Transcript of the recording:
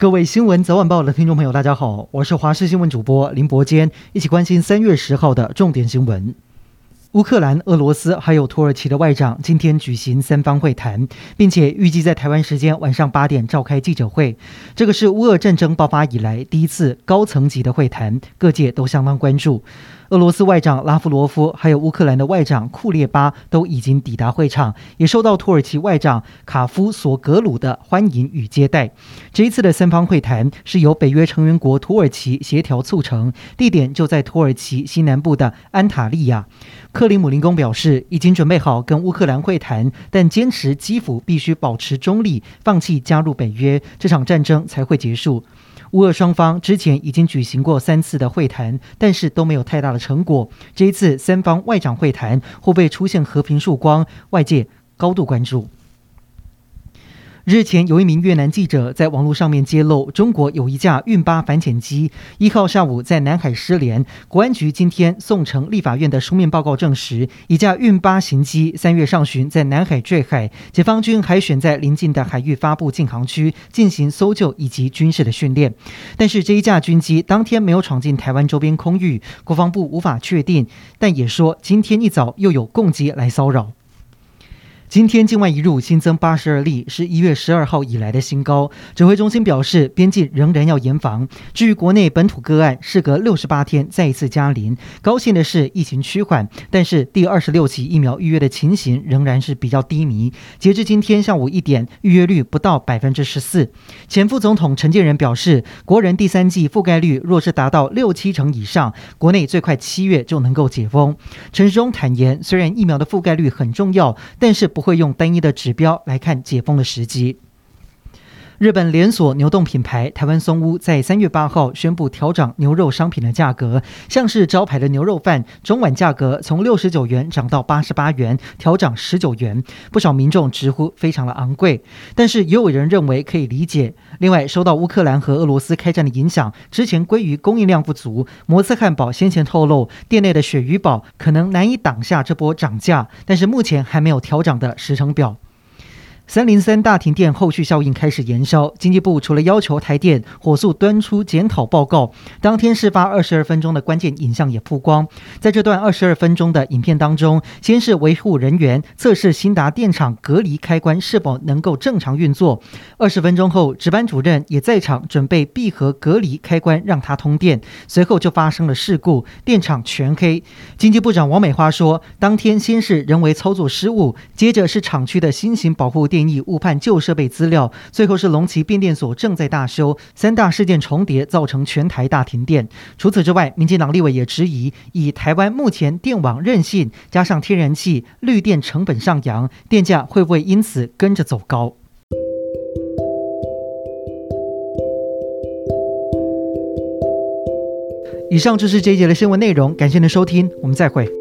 各位新闻早晚报的听众朋友，大家好，我是华视新闻主播林伯坚，一起关心三月十号的重点新闻。乌克兰、俄罗斯还有土耳其的外长今天举行三方会谈，并且预计在台湾时间晚上八点召开记者会。这个是乌俄战争爆发以来第一次高层级的会谈，各界都相当关注。俄罗斯外长拉夫罗夫，还有乌克兰的外长库列巴都已经抵达会场，也受到土耳其外长卡夫索格鲁的欢迎与接待。这一次的三方会谈是由北约成员国土耳其协调促成，地点就在土耳其西南部的安塔利亚。克里姆林宫表示，已经准备好跟乌克兰会谈，但坚持基辅必须保持中立，放弃加入北约，这场战争才会结束。乌俄双方之前已经举行过三次的会谈，但是都没有太大的成果。这一次三方外长会谈会不会出现和平曙光？外界高度关注。日前，有一名越南记者在网络上面揭露，中国有一架运八反潜机一号下午在南海失联。国安局今天送呈立法院的书面报告证实，一架运八型机三月上旬在南海坠海，解放军还选在邻近的海域发布禁航区进行搜救以及军事的训练。但是这一架军机当天没有闯进台湾周边空域，国防部无法确定，但也说今天一早又有共机来骚扰。今天境外移入新增八十二例，是一月十二号以来的新高。指挥中心表示，边境仍然要严防。至于国内本土个案，事隔六十八天再一次加零。高兴的是，疫情趋缓，但是第二十六期疫苗预约的情形仍然是比较低迷。截至今天下午一点，预约率不到百分之十四。前副总统陈建仁表示，国人第三季覆盖率若是达到六七成以上，国内最快七月就能够解封。陈时中坦言，虽然疫苗的覆盖率很重要，但是。不会用单一的指标来看解封的时机。日本连锁牛冻品牌台湾松屋在三月八号宣布调涨牛肉商品的价格，像是招牌的牛肉饭，中碗价格从六十九元涨到八十八元，调涨十九元。不少民众直呼非常的昂贵，但是也有人认为可以理解。另外，受到乌克兰和俄罗斯开战的影响，之前鲑鱼供应量不足，摩斯汉堡先前透露，店内的鳕鱼堡可能难以挡下这波涨价，但是目前还没有调涨的时程表。三零三大停电后续效应开始延烧，经济部除了要求台电火速端出检讨报告，当天事发二十二分钟的关键影像也曝光。在这段二十二分钟的影片当中，先是维护人员测试兴达电厂隔离开关是否能够正常运作，二十分钟后，值班主任也在场准备闭合隔离开关让它通电，随后就发生了事故，电厂全黑。经济部长王美花说，当天先是人为操作失误，接着是厂区的新型保护电。建议误判旧设备资料，最后是龙崎变电所正在大修，三大事件重叠，造成全台大停电。除此之外，民进党立委也质疑，以台湾目前电网韧性，加上天然气、绿电成本上扬，电价会不会因此跟着走高？以上就是这一节的新闻内容，感谢您的收听，我们再会。